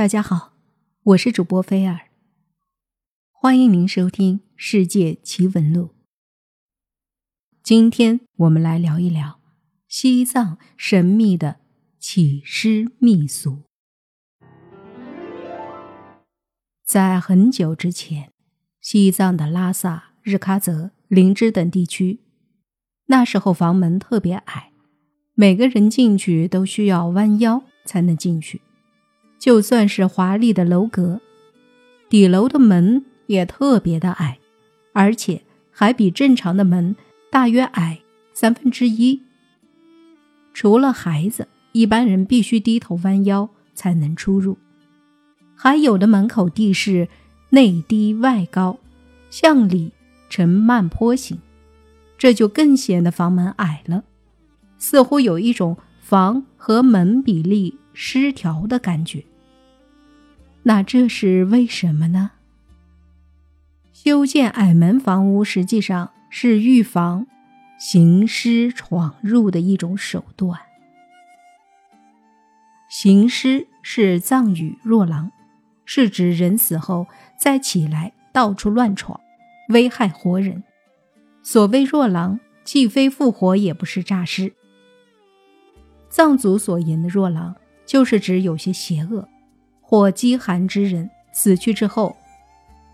大家好，我是主播菲尔，欢迎您收听《世界奇闻录》。今天我们来聊一聊西藏神秘的起尸秘俗。在很久之前，西藏的拉萨、日喀则、林芝等地区，那时候房门特别矮，每个人进去都需要弯腰才能进去。就算是华丽的楼阁，底楼的门也特别的矮，而且还比正常的门大约矮三分之一。除了孩子，一般人必须低头弯腰才能出入。还有的门口地势内低外高，向里呈慢坡形，这就更显得房门矮了，似乎有一种房和门比例失调的感觉。那这是为什么呢？修建矮门房屋实际上是预防行尸闯入的一种手段。行尸是藏语“若狼”，是指人死后再起来到处乱闯，危害活人。所谓“若狼”，既非复活，也不是诈尸。藏族所言的“若狼”，就是指有些邪恶。或饥寒之人死去之后，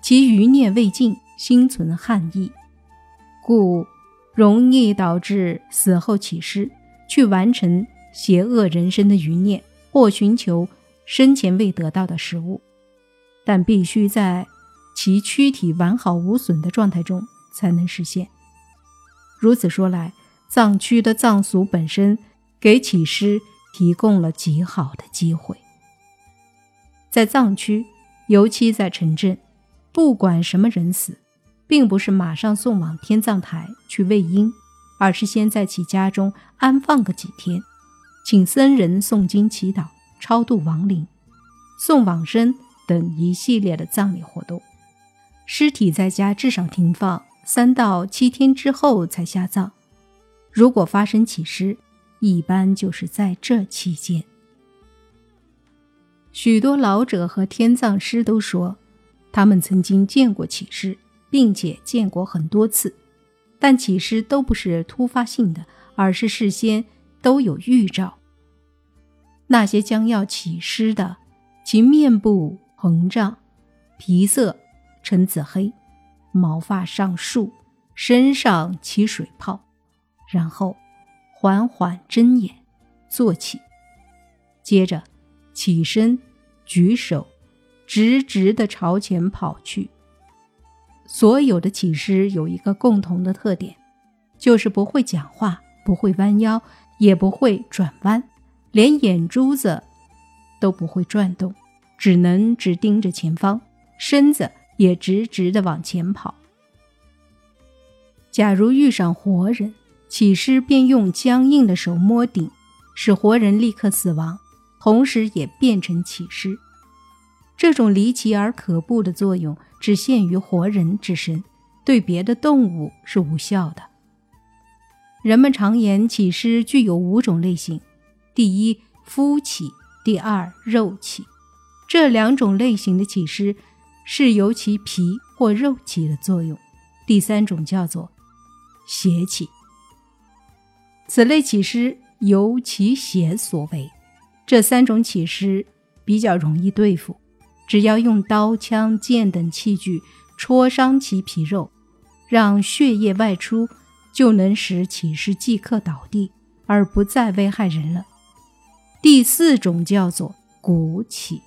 其余念未尽，心存憾意，故容易导致死后起尸，去完成邪恶人生的余念，或寻求生前未得到的食物，但必须在其躯体完好无损的状态中才能实现。如此说来，藏区的藏俗本身给起尸提供了极好的机会。在藏区，尤其在城镇，不管什么人死，并不是马上送往天葬台去喂鹰，而是先在其家中安放个几天，请僧人诵经祈祷、超度亡灵、送往生等一系列的葬礼活动。尸体在家至少停放三到七天之后才下葬。如果发生起尸，一般就是在这期间。许多老者和天葬师都说，他们曾经见过起尸，并且见过很多次，但起尸都不是突发性的，而是事先都有预兆。那些将要起尸的，其面部膨胀，皮色呈紫黑，毛发上竖，身上起水泡，然后缓缓睁眼，坐起，接着。起身，举手，直直的朝前跑去。所有的起尸有一个共同的特点，就是不会讲话，不会弯腰，也不会转弯，连眼珠子都不会转动，只能只盯着前方，身子也直直的往前跑。假如遇上活人，起尸便用僵硬的手摸顶，使活人立刻死亡。同时也变成起尸，这种离奇而可怖的作用只限于活人之身，对别的动物是无效的。人们常言起尸具有五种类型：第一，肤起；第二，肉起。这两种类型的起尸是由其皮或肉起的作用；第三种叫做邪起。此类起尸由其血所为。这三种起尸比较容易对付，只要用刀、枪、剑等器具戳伤其皮肉，让血液外出，就能使起尸即刻倒地，而不再危害人了。第四种叫做骨起，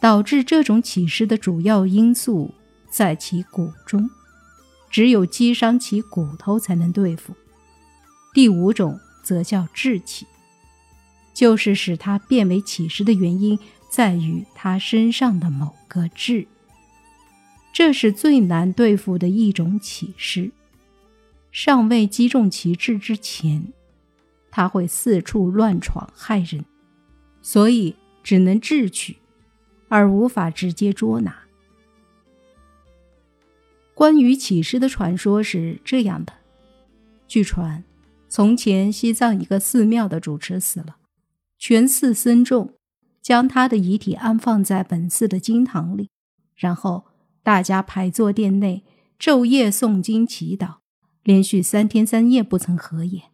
导致这种起尸的主要因素在其骨中，只有击伤其骨头才能对付。第五种则叫志起。就是使他变为乞尸的原因在于他身上的某个痣，这是最难对付的一种乞尸。尚未击中其痣之前，他会四处乱闯害人，所以只能智取，而无法直接捉拿。关于起尸的传说是这样的：据传，从前西藏一个寺庙的主持死了。全寺僧众将他的遗体安放在本寺的经堂里，然后大家排坐殿内，昼夜诵经祈祷，连续三天三夜不曾合眼。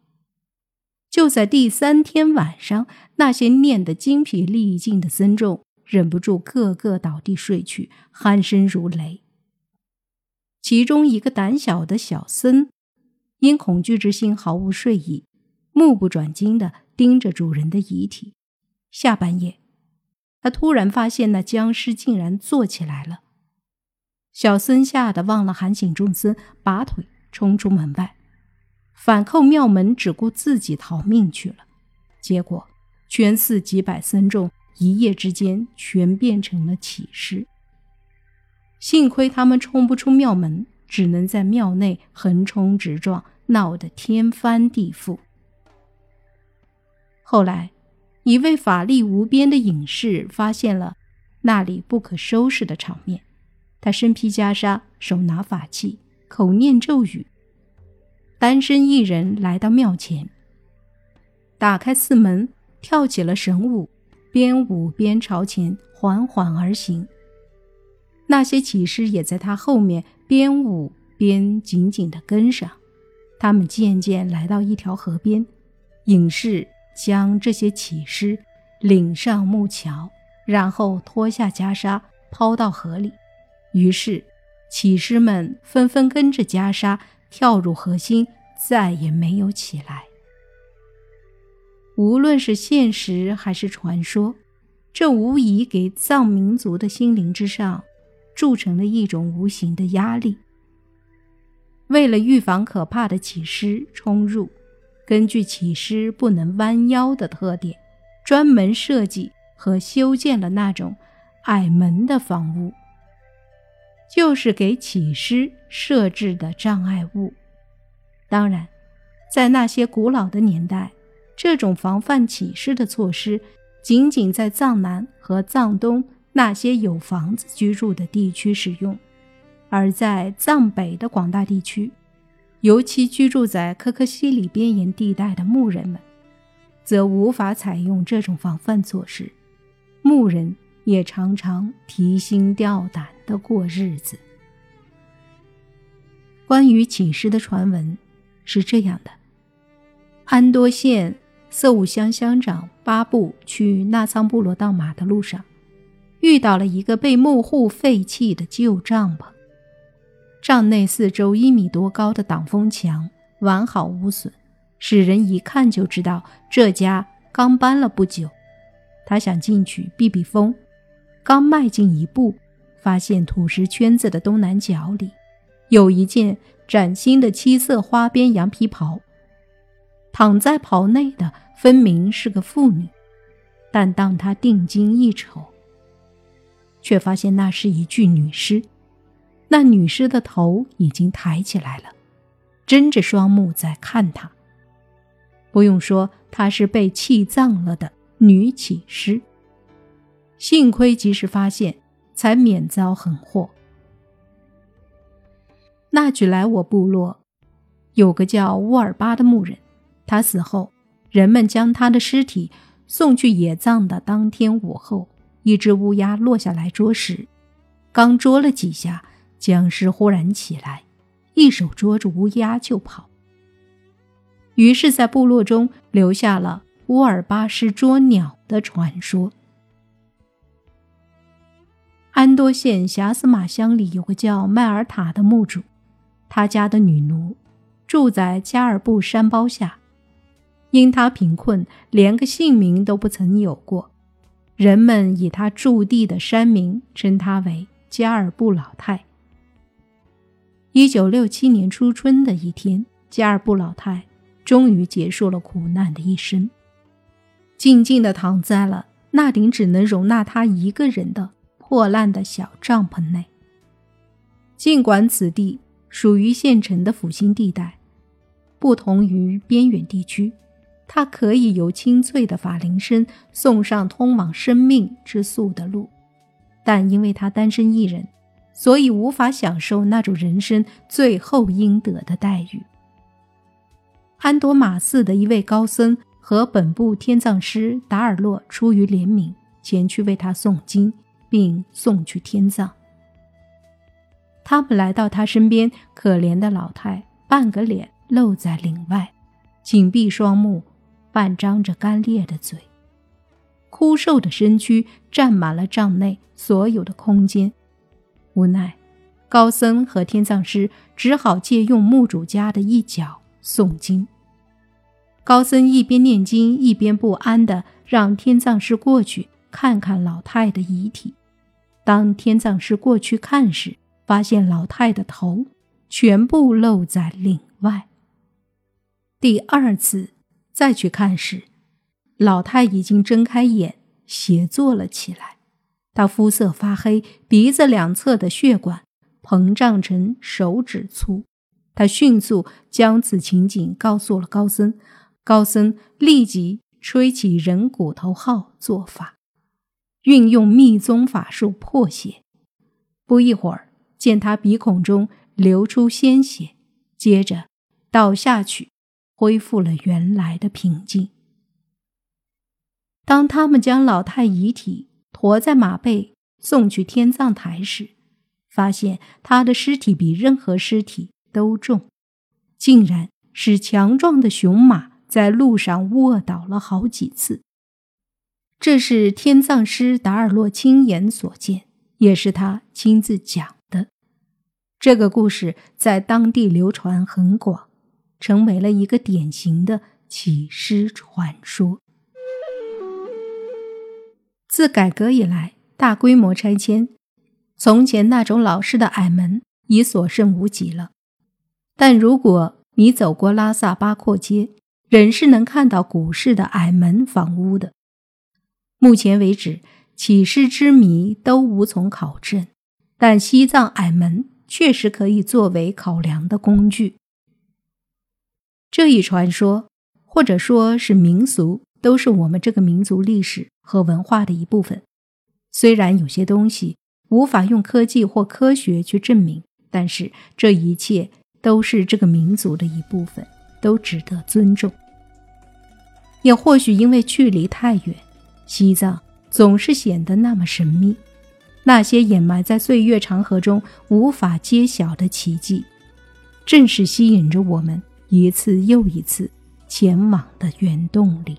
就在第三天晚上，那些念得精疲力尽的僧众忍不住个个倒地睡去，鼾声如雷。其中一个胆小的小僧，因恐惧之心毫无睡意，目不转睛的盯着主人的遗体。下半夜，他突然发现那僵尸竟然坐起来了。小僧吓得忘了喊醒众僧，拔腿冲出门外。反扣庙门，只顾自己逃命去了。结果，全寺几百僧众一夜之间全变成了乞尸。幸亏他们冲不出庙门，只能在庙内横冲直撞，闹得天翻地覆。后来，一位法力无边的隐士发现了那里不可收拾的场面，他身披袈裟，手拿法器，口念咒语。单身一人来到庙前，打开寺门，跳起了神舞，边舞边朝前缓缓而行。那些乞师也在他后面边舞边紧紧地跟上。他们渐渐来到一条河边，隐士将这些乞尸领上木桥，然后脱下袈裟抛到河里。于是，乞尸们纷纷跟着袈裟。跳入河心，再也没有起来。无论是现实还是传说，这无疑给藏民族的心灵之上铸成了一种无形的压力。为了预防可怕的起尸冲入，根据起尸不能弯腰的特点，专门设计和修建了那种矮门的房屋。就是给起尸设置的障碍物。当然，在那些古老的年代，这种防范起尸的措施仅仅在藏南和藏东那些有房子居住的地区使用，而在藏北的广大地区，尤其居住在可可西里边沿地带的牧人们，则无法采用这种防范措施。牧人。也常常提心吊胆的过日子。关于起尸的传闻是这样的：安多县色武乡乡长巴布去纳仓部落盗马的路上，遇到了一个被木户废弃的旧帐篷。帐内四周一米多高的挡风墙完好无损，使人一看就知道这家刚搬了不久。他想进去避避风。刚迈进一步，发现土石圈子的东南角里，有一件崭新的七色花边羊皮袍。躺在袍内的分明是个妇女，但当他定睛一瞅，却发现那是一具女尸。那女尸的头已经抬起来了，睁着双目在看他。不用说，她是被气葬了的女起尸。幸亏及时发现，才免遭横祸。那举来我部落有个叫乌尔巴的牧人，他死后，人们将他的尸体送去野葬的当天午后，一只乌鸦落下来捉食，刚捉了几下，僵尸忽然起来，一手捉住乌鸦就跑。于是，在部落中留下了乌尔巴是捉鸟的传说。安多县霞斯马乡里有个叫迈尔塔的墓主，他家的女奴住在加尔布山包下，因他贫困，连个姓名都不曾有过，人们以他驻地的山名称他为加尔布老太。一九六七年初春的一天，加尔布老太终于结束了苦难的一生，静静地躺在了那顶只能容纳他一个人的。破烂的小帐篷内。尽管此地属于县城的府心地带，不同于边远地区，它可以由清脆的法铃声送上通往生命之宿的路，但因为他单身一人，所以无法享受那种人生最后应得的待遇。安多马寺的一位高僧和本部天葬师达尔洛出于怜悯。前去为他诵经，并送去天葬。他们来到他身边，可怜的老太，半个脸露在岭外，紧闭双目，半张着干裂的嘴，枯瘦的身躯占满了帐内所有的空间。无奈，高僧和天葬师只好借用墓主家的一角诵经。高僧一边念经，一边不安地让天葬师过去看看老太的遗体。当天葬师过去看时，发现老太的头全部露在岭外。第二次再去看时，老太已经睁开眼，斜坐了起来。他肤色发黑，鼻子两侧的血管膨胀成手指粗。他迅速将此情景告诉了高僧。高僧立即吹起人骨头号做法，运用密宗法术破血。不一会儿，见他鼻孔中流出鲜血，接着倒下去，恢复了原来的平静。当他们将老太遗体驮在马背送去天葬台时，发现他的尸体比任何尸体都重，竟然使强壮的雄马。在路上卧倒了好几次。这是天葬师达尔洛亲眼所见，也是他亲自讲的。这个故事在当地流传很广，成为了一个典型的起尸传说。自改革以来，大规模拆迁，从前那种老式的矮门已所剩无几了。但如果你走过拉萨巴阔街，仍是能看到古式的矮门房屋的。目前为止，起尸之谜都无从考证，但西藏矮门确实可以作为考量的工具。这一传说，或者说是民俗，都是我们这个民族历史和文化的一部分。虽然有些东西无法用科技或科学去证明，但是这一切都是这个民族的一部分。都值得尊重，也或许因为距离太远，西藏总是显得那么神秘。那些掩埋在岁月长河中无法揭晓的奇迹，正是吸引着我们一次又一次前往的原动力。